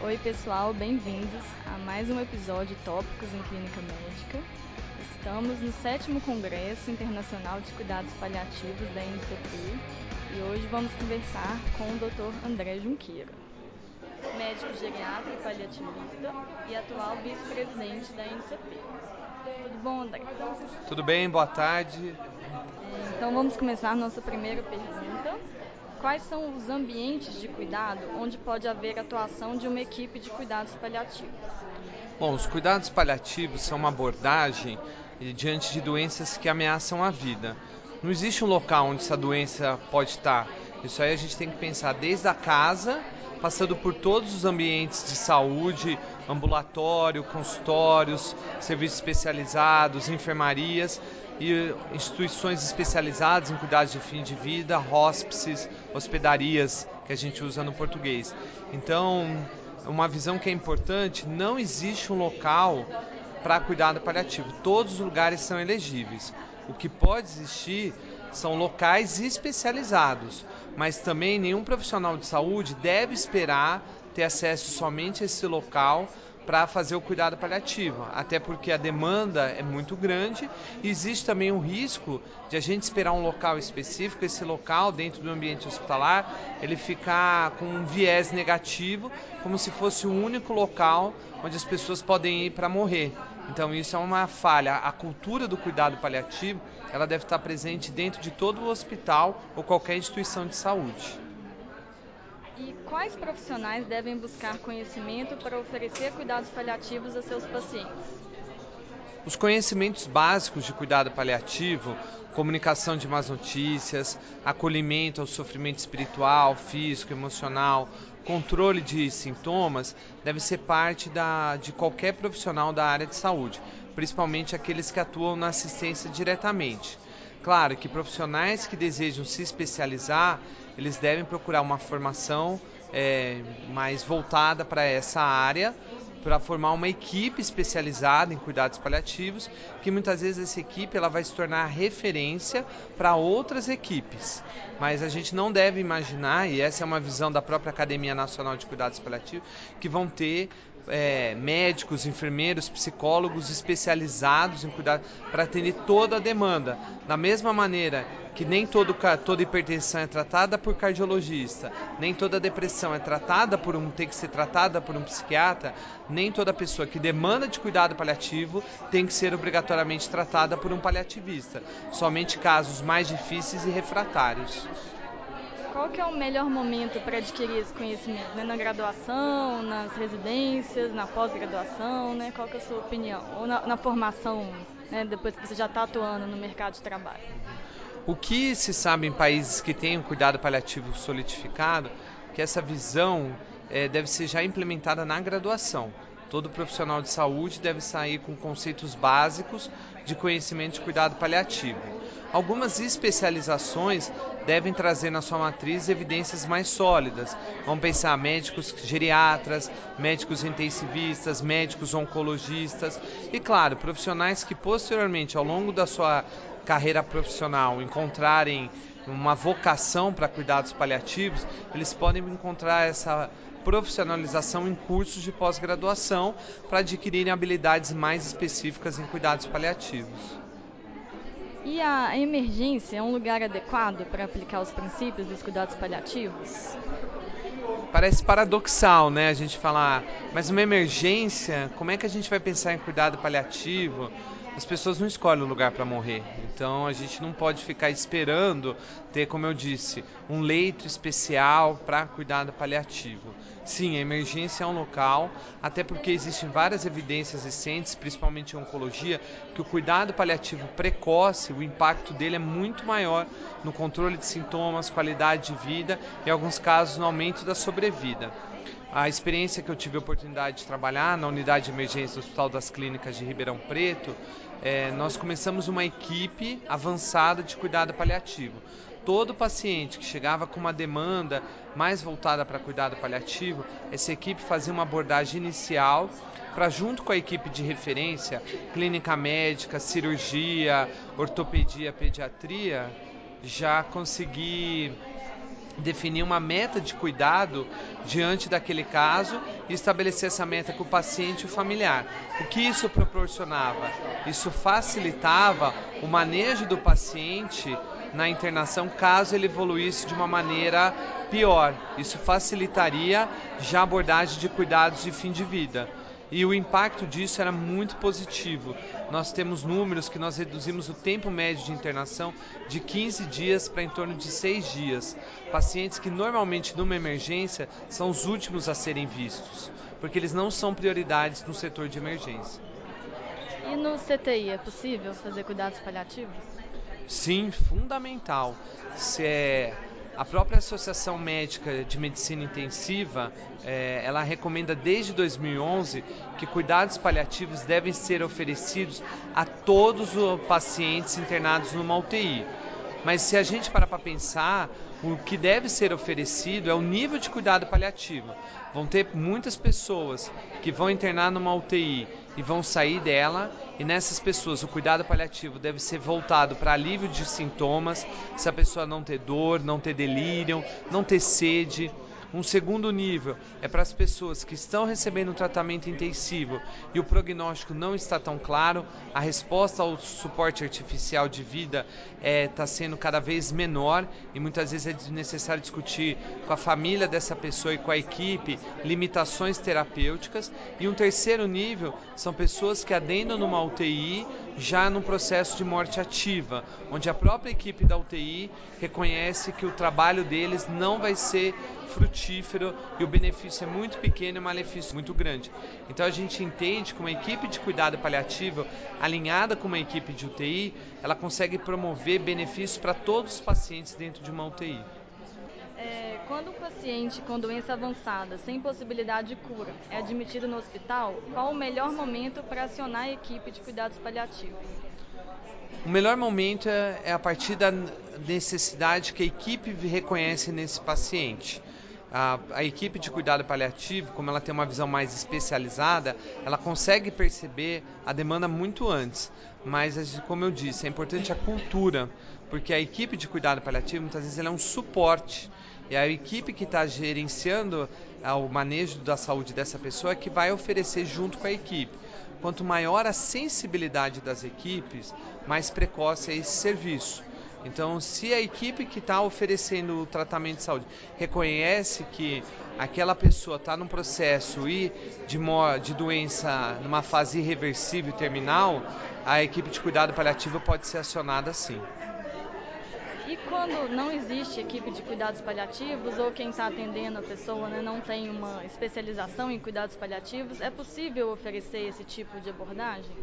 Oi, pessoal, bem-vindos a mais um episódio Tópicos em Clínica Médica. Estamos no sétimo Congresso Internacional de Cuidados Paliativos da NCP e hoje vamos conversar com o Dr. André Junqueira, médico geriatra e paliativista e atual vice-presidente da NCP. Tudo bom, André? Tudo bem, boa tarde. Então vamos começar nossa primeira pergunta. Quais são os ambientes de cuidado onde pode haver atuação de uma equipe de cuidados paliativos? Bom, os cuidados paliativos são uma abordagem diante de doenças que ameaçam a vida. Não existe um local onde essa doença pode estar. Isso aí a gente tem que pensar desde a casa, passando por todos os ambientes de saúde, ambulatório, consultórios, serviços especializados, enfermarias e instituições especializadas em cuidados de fim de vida, hóspices, hospedarias, que a gente usa no português. Então, uma visão que é importante, não existe um local para cuidado paliativo. Todos os lugares são elegíveis. O que pode existir são locais especializados, mas também nenhum profissional de saúde deve esperar ter acesso somente a esse local para fazer o cuidado paliativo, até porque a demanda é muito grande e existe também um risco de a gente esperar um local específico, esse local dentro do ambiente hospitalar, ele ficar com um viés negativo, como se fosse o único local onde as pessoas podem ir para morrer. Então isso é uma falha. A cultura do cuidado paliativo, ela deve estar presente dentro de todo o hospital ou qualquer instituição de saúde. E quais profissionais devem buscar conhecimento para oferecer cuidados paliativos a seus pacientes? Os conhecimentos básicos de cuidado paliativo, comunicação de más notícias, acolhimento ao sofrimento espiritual, físico, emocional, controle de sintomas, deve ser parte da, de qualquer profissional da área de saúde, principalmente aqueles que atuam na assistência diretamente. Claro que profissionais que desejam se especializar, eles devem procurar uma formação é, mais voltada para essa área, para formar uma equipe especializada em cuidados paliativos, que muitas vezes essa equipe ela vai se tornar referência para outras equipes. Mas a gente não deve imaginar, e essa é uma visão da própria Academia Nacional de Cuidados Paliativos, que vão ter é, médicos, enfermeiros, psicólogos especializados em cuidar para atender toda a demanda. Da mesma maneira que nem todo, toda hipertensão é tratada por cardiologista, nem toda depressão é tratada por um tem que ser tratada por um psiquiatra, nem toda pessoa que demanda de cuidado paliativo tem que ser obrigatoriamente tratada por um paliativista. Somente casos mais difíceis e refratários. Qual que é o melhor momento para adquirir esse conhecimento? Né? Na graduação, nas residências, na pós-graduação, né? Qual que é a sua opinião? Ou na, na formação, né? depois que você já está atuando no mercado de trabalho? O que se sabe em países que têm um cuidado paliativo solidificado, que essa visão é, deve ser já implementada na graduação. Todo profissional de saúde deve sair com conceitos básicos de conhecimento de cuidado paliativo. Algumas especializações devem trazer na sua matriz evidências mais sólidas. Vamos pensar médicos geriatras, médicos intensivistas, médicos oncologistas e, claro, profissionais que posteriormente, ao longo da sua carreira profissional, encontrarem uma vocação para cuidados paliativos, eles podem encontrar essa profissionalização em cursos de pós-graduação para adquirirem habilidades mais específicas em cuidados paliativos. E a emergência é um lugar adequado para aplicar os princípios dos cuidados paliativos? Parece paradoxal, né? A gente falar, mas uma emergência, como é que a gente vai pensar em cuidado paliativo? As pessoas não escolhem o lugar para morrer. Então a gente não pode ficar esperando ter, como eu disse, um leito especial para cuidado paliativo. Sim, a emergência é um local, até porque existem várias evidências recentes, principalmente em oncologia, que o cuidado paliativo precoce, o impacto dele é muito maior no controle de sintomas, qualidade de vida e, em alguns casos, no aumento da sobrevida. A experiência que eu tive a oportunidade de trabalhar na unidade de emergência do Hospital das Clínicas de Ribeirão Preto, é, nós começamos uma equipe avançada de cuidado paliativo. Todo paciente que chegava com uma demanda mais voltada para cuidado paliativo, essa equipe fazia uma abordagem inicial para, junto com a equipe de referência, clínica médica, cirurgia, ortopedia, pediatria, já conseguir definir uma meta de cuidado diante daquele caso e estabelecer essa meta com o paciente e o familiar. O que isso proporcionava? Isso facilitava o manejo do paciente na internação caso ele evoluísse de uma maneira pior. Isso facilitaria já a abordagem de cuidados de fim de vida e o impacto disso era muito positivo. Nós temos números que nós reduzimos o tempo médio de internação de 15 dias para em torno de 6 dias. Pacientes que normalmente numa emergência são os últimos a serem vistos, porque eles não são prioridades no setor de emergência. E no CTI é possível fazer cuidados paliativos? Sim, fundamental. Se é a própria Associação Médica de Medicina Intensiva, é, ela recomenda desde 2011 que cuidados paliativos devem ser oferecidos a todos os pacientes internados numa UTI. Mas se a gente parar para pensar, o que deve ser oferecido é o nível de cuidado paliativo. Vão ter muitas pessoas que vão internar numa UTI e vão sair dela, e nessas pessoas o cuidado paliativo deve ser voltado para alívio de sintomas, se a pessoa não ter dor, não ter delírio, não ter sede um segundo nível é para as pessoas que estão recebendo tratamento intensivo e o prognóstico não está tão claro, a resposta ao suporte artificial de vida está é, tá sendo cada vez menor e muitas vezes é necessário discutir com a família dessa pessoa e com a equipe limitações terapêuticas. E um terceiro nível são pessoas que adendam numa UTI já no processo de morte ativa, onde a própria equipe da UTI reconhece que o trabalho deles não vai ser frutífero e o benefício é muito pequeno e o malefício muito grande. Então a gente entende que uma equipe de cuidado paliativo alinhada com uma equipe de UTI, ela consegue promover benefícios para todos os pacientes dentro de uma UTI. É, quando o paciente com doença avançada, sem possibilidade de cura, é admitido no hospital, qual o melhor momento para acionar a equipe de cuidados paliativos? O melhor momento é, é a partir da necessidade que a equipe reconhece nesse paciente. A, a, equipe de cuidado paliativo, como ela tem uma visão mais especializada, ela consegue perceber a demanda muito antes. Mas, como eu disse, é importante a cultura, porque a equipe de cuidado paliativo muitas vezes é um suporte e a equipe que está gerenciando o manejo da saúde dessa pessoa é que vai oferecer junto com a equipe. Quanto maior a sensibilidade das equipes, mais precoce é esse serviço. Então, se a equipe que está oferecendo o tratamento de saúde reconhece que aquela pessoa está num processo e de, de doença numa fase irreversível e terminal, a equipe de cuidado paliativo pode ser acionada sim. E quando não existe equipe de cuidados paliativos ou quem está atendendo a pessoa né, não tem uma especialização em cuidados paliativos, é possível oferecer esse tipo de abordagem?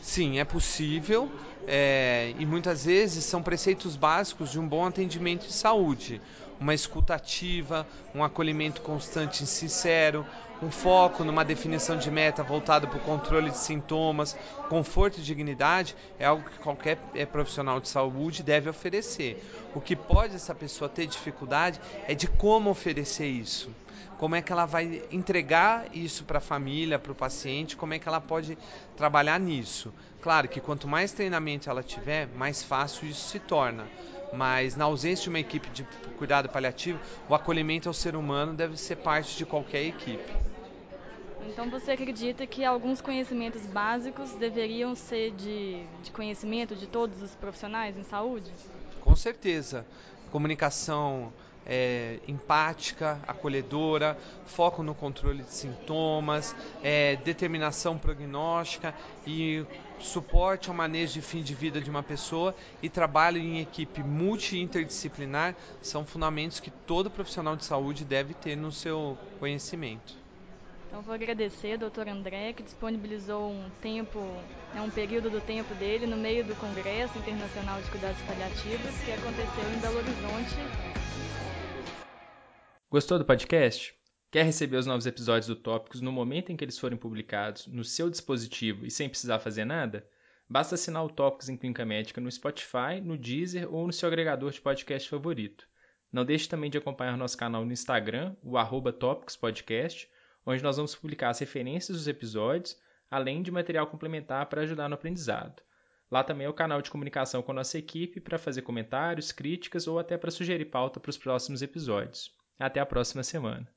Sim, é possível é, e muitas vezes são preceitos básicos de um bom atendimento de saúde. Uma escutativa, um acolhimento constante e sincero, um foco numa definição de meta voltada para o controle de sintomas, conforto e dignidade é algo que qualquer é, profissional de saúde deve oferecer. O que pode essa pessoa ter dificuldade é de como oferecer isso. Como é que ela vai entregar isso para a família, para o paciente, como é que ela pode trabalhar nisso. Claro que quanto mais treinamento ela tiver, mais fácil isso se torna mas na ausência de uma equipe de cuidado paliativo, o acolhimento ao ser humano deve ser parte de qualquer equipe. Então você acredita que alguns conhecimentos básicos deveriam ser de, de conhecimento de todos os profissionais em saúde? Com certeza. Comunicação é, empática, acolhedora, foco no controle de sintomas, é, determinação prognóstica e suporte ao manejo de fim de vida de uma pessoa e trabalho em equipe multi-interdisciplinar são fundamentos que todo profissional de saúde deve ter no seu conhecimento. Então vou agradecer ao doutor André que disponibilizou um tempo, né, um período do tempo dele no meio do Congresso Internacional de Cuidados Paliativos que aconteceu em Belo Horizonte. Gostou do podcast? Quer receber os novos episódios do Tópicos no momento em que eles forem publicados, no seu dispositivo e sem precisar fazer nada? Basta assinar o Tópicos em Clínica Médica no Spotify, no Deezer ou no seu agregador de podcast favorito. Não deixe também de acompanhar nosso canal no Instagram, o arroba Tópicos Podcast, onde nós vamos publicar as referências dos episódios, além de material complementar para ajudar no aprendizado. Lá também é o canal de comunicação com a nossa equipe para fazer comentários, críticas ou até para sugerir pauta para os próximos episódios. Até a próxima semana.